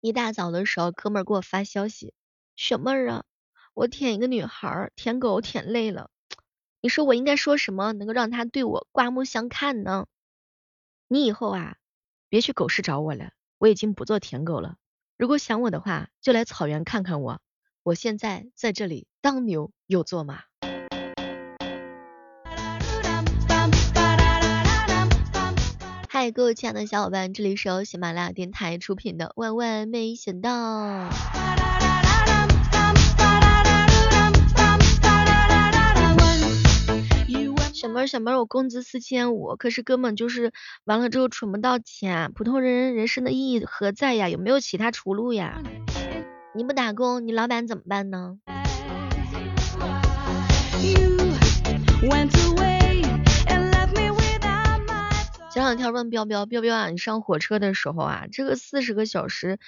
一大早的时候，哥们儿给我发消息，小妹儿啊，我舔一个女孩，舔狗舔累了，你说我应该说什么能够让她对我刮目相看呢？你以后啊，别去狗市找我了，我已经不做舔狗了。如果想我的话，就来草原看看我，我现在在这里当牛又做马。各位亲爱的小伙伴，这里是由喜马拉雅电台出品的《万万没想到》。小妹儿，小妹儿，我工资四千五，可是根本就是完了之后存不到钱，普通人人生的意义何在呀？有没有其他出路呀？你不打工，你老板怎么办呢？前两天问彪彪，彪彪啊，你上火车的时候啊，这个四十个小时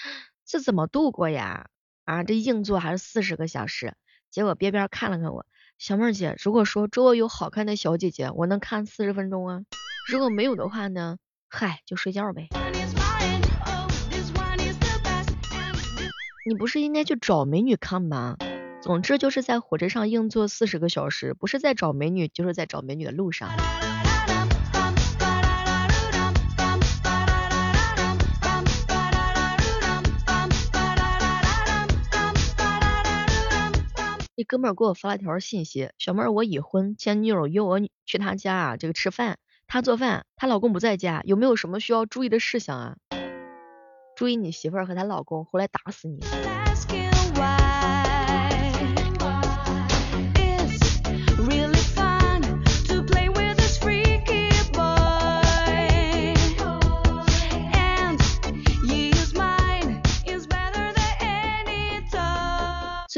是怎么度过呀？啊，这硬座还是四十个小时？结果边边看了看我，小妹儿姐，如果说周围有好看的小姐姐，我能看四十分钟啊。如果没有的话呢，嗨，就睡觉呗。你不是应该去找美女看吗？总之就是在火车上硬座四十个小时，不是在找美女，就是在找美女的路上。哥们儿给我发了条信息，小妹儿我已婚，前女友约我去他家啊，这个吃饭，他做饭，她老公不在家，有没有什么需要注意的事项啊？注意你媳妇儿和她老公回来打死你。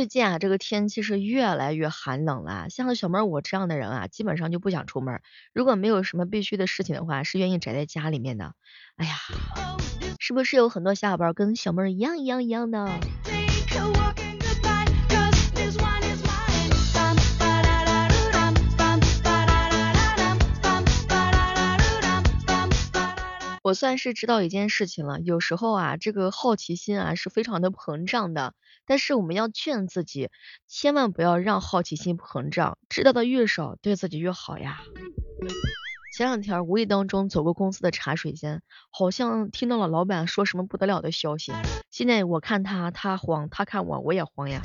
最近啊，这个天气是越来越寒冷了。像小妹儿我这样的人啊，基本上就不想出门。如果没有什么必须的事情的话，是愿意宅在家里面的。哎呀，是不是有很多小伙伴跟小妹儿一样一样一样的？我算是知道一件事情了，有时候啊，这个好奇心啊是非常的膨胀的，但是我们要劝自己，千万不要让好奇心膨胀，知道的越少，对自己越好呀。前两天无意当中走过公司的茶水间，好像听到了老板说什么不得了的消息，现在我看他，他慌，他看我，我也慌呀。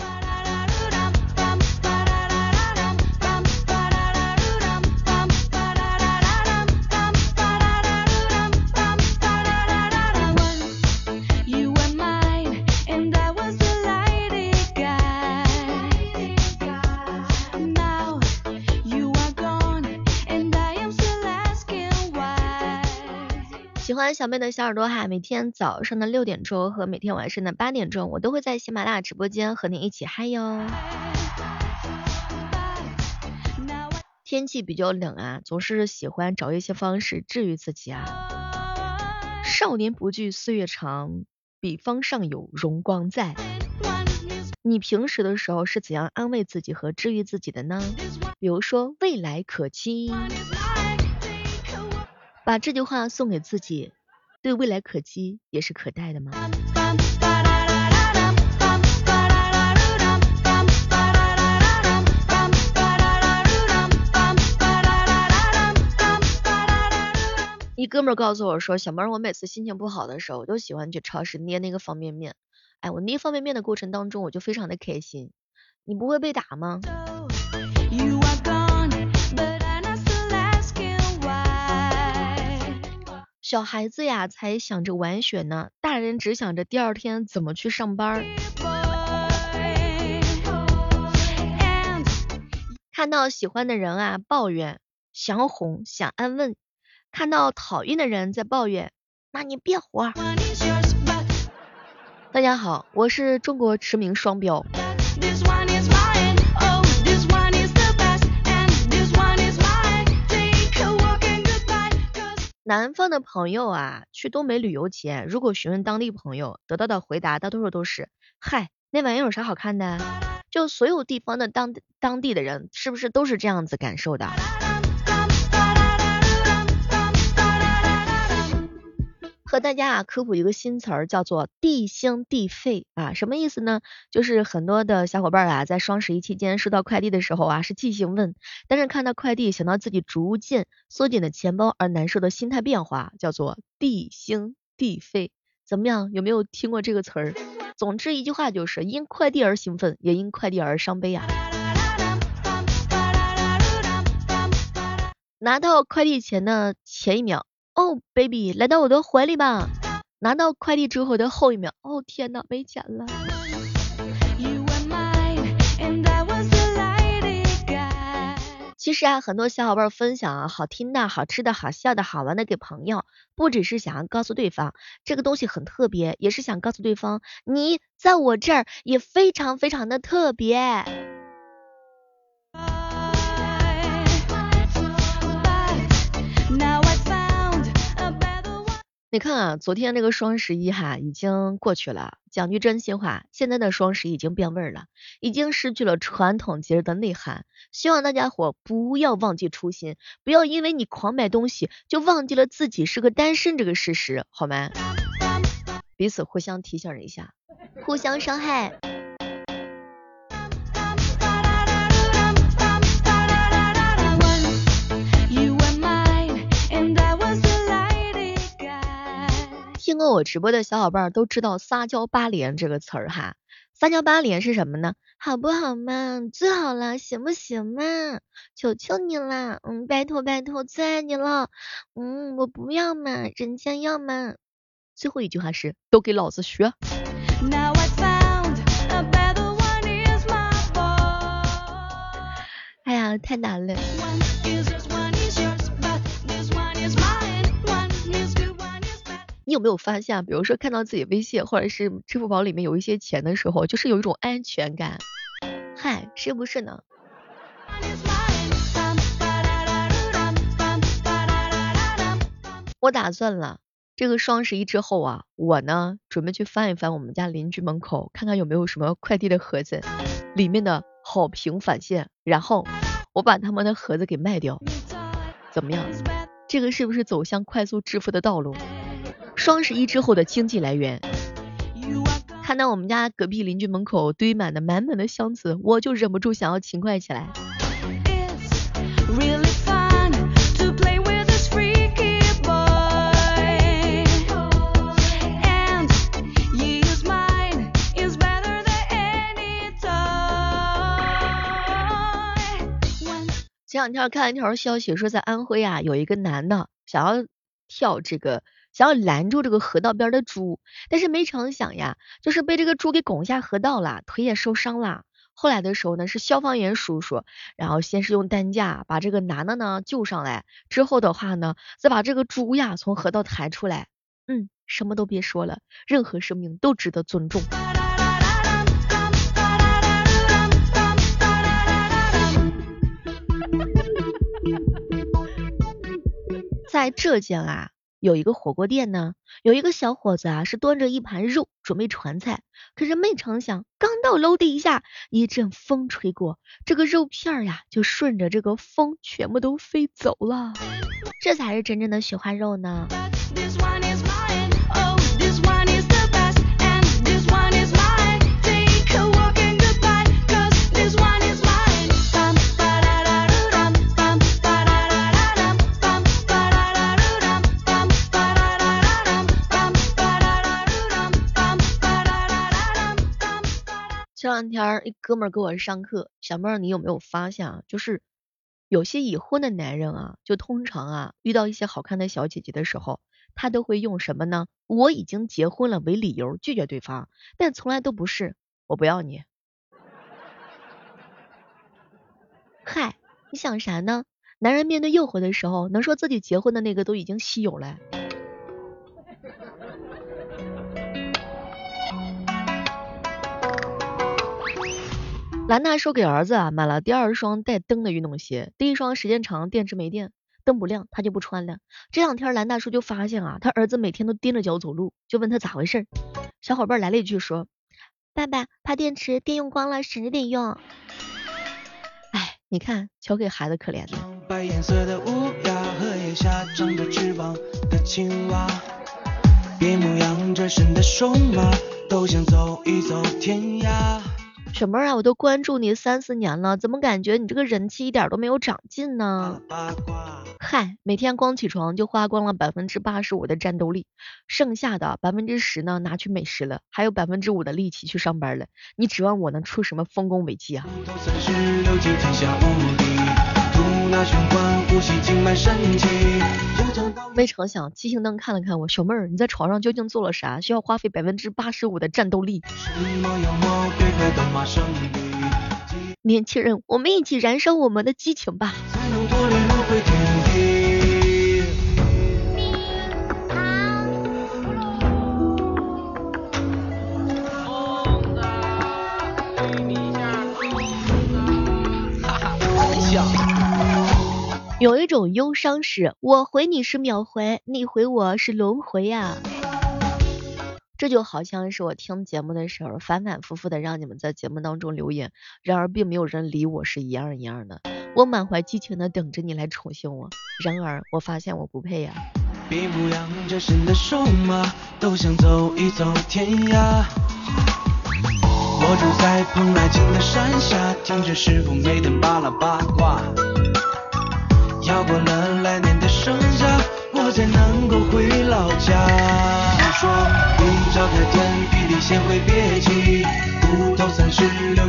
喜欢小妹的小耳朵哈，每天早上的六点钟和每天晚上的八点钟，我都会在喜马拉雅直播间和你一起嗨哟。天气比较冷啊，总是喜欢找一些方式治愈自己啊。少年不惧岁月长，彼方尚有荣光在。你平时的时候是怎样安慰自己和治愈自己的呢？比如说未来可期。把这句话送给自己，对未来可期也是可待的吗？一哥们儿告诉我说，小妹儿，我每次心情不好的时候，我都喜欢去超市捏那个方便面。哎，我捏方便面的过程当中，我就非常的开心。你不会被打吗？小孩子呀，才想着玩雪呢，大人只想着第二天怎么去上班。看到喜欢的人啊，抱怨，想哄，想安慰；看到讨厌的人在抱怨，那你别活。大家好，我是中国驰名双标。南方的朋友啊，去东北旅游前，如果询问当地朋友，得到的回答大多数都是：嗨，那玩意有啥好看的？就所有地方的当当地的人，是不是都是这样子感受的？和大家啊科普一个新词儿，叫做地兴地废啊，什么意思呢？就是很多的小伙伴啊，在双十一期间收到快递的时候啊，是寄兴问，但是看到快递，想到自己逐渐缩紧的钱包而难受的心态变化，叫做地兴地废。怎么样？有没有听过这个词儿？总之一句话就是，因快递而兴奋，也因快递而伤悲啊。拿到快递前的前一秒。哦，baby，来到我的怀里吧。拿到快递之后的后一秒，哦天呐，没钱了。其实啊，很多小伙伴分享啊，好听的、好吃的、好笑的、好玩的给朋友，不只是想要告诉对方这个东西很特别，也是想告诉对方你在我这儿也非常非常的特别。你看啊，昨天那个双十一哈已经过去了，讲句真心话，现在的双十一已经变味儿了，已经失去了传统节日的内涵。希望大家伙不要忘记初心，不要因为你狂买东西就忘记了自己是个单身这个事实，好吗？彼此互相提醒一下，互相伤害。听过我直播的小伙伴都知道撒娇八连这个词儿哈，撒娇八连是什么呢？好不好嘛？最好了，行不行嘛？求求你啦，嗯，拜托拜托，最爱你了，嗯，我不要嘛，人家要嘛。最后一句话是，都给老子学。哎呀，太难了。你有没有发现，比如说看到自己微信或者是支付宝里面有一些钱的时候，就是有一种安全感？嗨，是不是呢？我打算了，这个双十一之后啊，我呢准备去翻一翻我们家邻居门口，看看有没有什么快递的盒子，里面的好评返现，然后我把他们的盒子给卖掉，怎么样？这个是不是走向快速致富的道路？双十一之后的经济来源，看到我们家隔壁邻居门口堆满的满满的箱子，我就忍不住想要勤快起来。前两天看了一条消息，说在安徽啊，有一个男的想要跳这个。想要拦住这个河道边的猪，但是没成想呀，就是被这个猪给拱下河道了，腿也受伤了。后来的时候呢，是消防员叔叔，然后先是用担架把这个男的呢救上来，之后的话呢，再把这个猪呀从河道抬出来。嗯，什么都别说了，任何生命都值得尊重。在浙江啊。有一个火锅店呢，有一个小伙子啊，是端着一盘肉准备传菜，可是没成想，刚到楼底下，一阵风吹过，这个肉片呀就顺着这个风全部都飞走了，这才是真正的雪花肉呢。这两天一哥们儿给我上课，小妹儿你有没有发现啊？就是有些已婚的男人啊，就通常啊遇到一些好看的小姐姐的时候，他都会用什么呢？我已经结婚了为理由拒绝对方，但从来都不是我不要你。嗨，你想啥呢？男人面对诱惑的时候，能说自己结婚的那个都已经稀有了。兰大叔给儿子啊买了第二双带灯的运动鞋，第一双时间长电池没电，灯不亮，他就不穿了。这两天兰大叔就发现啊，他儿子每天都踮着脚走路，就问他咋回事。小伙伴来了一句说，爸爸怕电池电用光了，省着点用。哎，你看，瞧给孩子可怜的。别牧羊这身的瘦马，都想走一走天涯。小妹儿啊，我都关注你三四年了，怎么感觉你这个人气一点都没有长进呢？嗨，每天光起床就花光了百分之八十五的战斗力，剩下的百分之十呢拿去美食了，还有百分之五的力气去上班了。你指望我能出什么丰功伟绩啊？没成想，七星灯看了看我，小妹儿，你在床上究竟做了啥？需要花费百分之八十五的战斗力。年轻人，我们一起燃烧我们的激情吧。有一种忧伤是，我回你是秒回，你回我是轮回呀。这就好像是我听节目的时候，反反复复的让你们在节目当中留言，然而并没有人理我是一样一样的。我满怀激情的等着你来宠幸我，然而我发现我不配呀。我住在蓬莱青的山下，听着师傅每天巴拉八卦。要过了来年的盛夏，我才能够回老家。听说明朝开天辟地，先会别急，五头三十六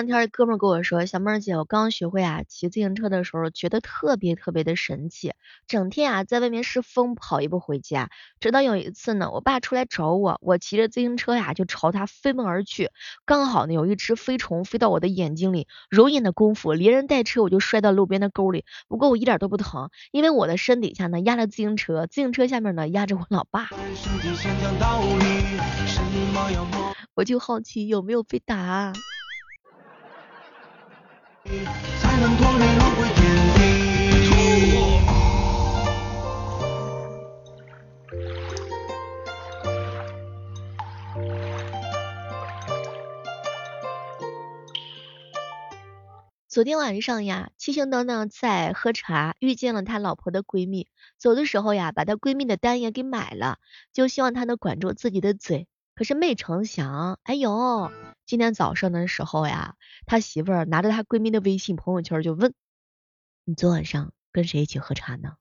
两天哥们跟我说，小妹儿姐，我刚学会啊骑自行车的时候，觉得特别特别的神奇，整天啊在外面是疯跑也不回家。直到有一次呢，我爸出来找我，我骑着自行车呀就朝他飞奔而去，刚好呢有一只飞虫飞到我的眼睛里，揉眼的功夫，连人带车我就摔到路边的沟里。不过我一点都不疼，因为我的身底下呢压着自行车，自行车下面呢压着我老爸。我就好奇有没有被打。才能脱离轮回天地。昨天晚上呀，七星灯呢在喝茶，遇见了他老婆的闺蜜，走的时候呀，把他闺蜜的单也给买了，就希望他能管住自己的嘴。可是没成想，哎呦！今天早上的时候呀，他媳妇儿拿着他闺蜜的微信朋友圈就问：“你昨晚上跟谁一起喝茶呢？”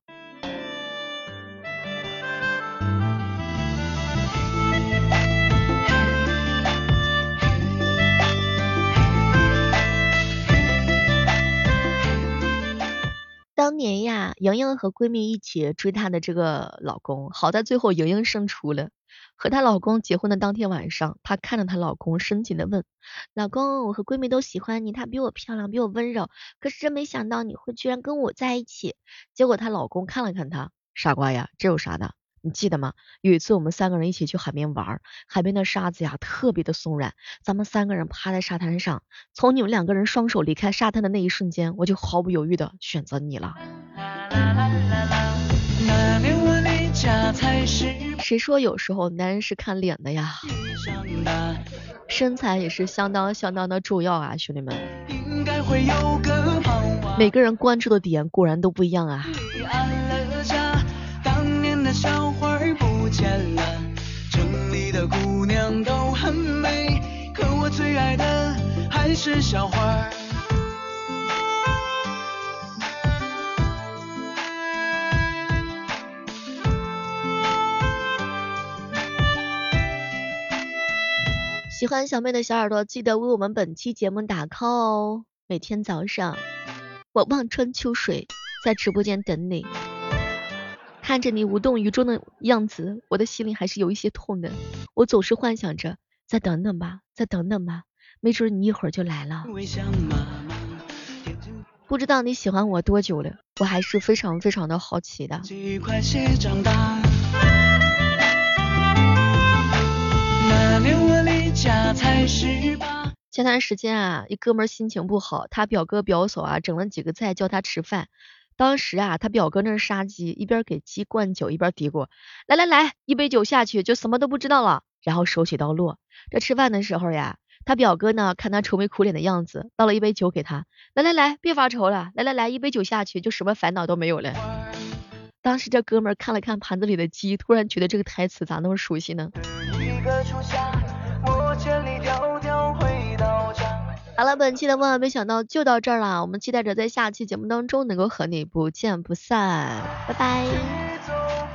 年呀，莹莹和闺蜜一起追她的这个老公，好在最后莹莹胜出了。和她老公结婚的当天晚上，她看着她老公，深情的问：“老公，我和闺蜜都喜欢你，她比我漂亮，比我温柔，可是真没想到你会居然跟我在一起。”结果她老公看了看她，傻瓜呀，这有啥的？你记得吗？有一次我们三个人一起去海边玩，海边的沙子呀特别的松软，咱们三个人趴在沙滩上，从你们两个人双手离开沙滩的那一瞬间，我就毫不犹豫的选择你了。谁说有时候男人是看脸的呀？身材也是相当相当的重要啊，兄弟们。每个人关注的点果然都不一样啊。还是小花。喜欢小妹的小耳朵，记得为我们本期节目打 call 哦。每天早上，我望穿秋水，在直播间等你。看着你无动于衷的样子，我的心里还是有一些痛的。我总是幻想着，再等等吧，再等等吧，没准你一会儿就来了。不知道你喜欢我多久了，我还是非常非常的好奇的。前段时间啊，一哥们心情不好，他表哥表嫂啊整了几个菜叫他吃饭。当时啊，他表哥那杀鸡，一边给鸡灌酒，一边嘀咕：“来来来，一杯酒下去，就什么都不知道了。”然后手起刀落。这吃饭的时候呀，他表哥呢看他愁眉苦脸的样子，倒了一杯酒给他，来来来，别发愁了，来来来，一杯酒下去就什么烦恼都没有了。当时这哥们看了看盘子里的鸡，突然觉得这个台词咋那么熟悉呢？好了，本期的万万没想到就到这儿了，我们期待着在下期节目当中能够和你不见不散，拜拜。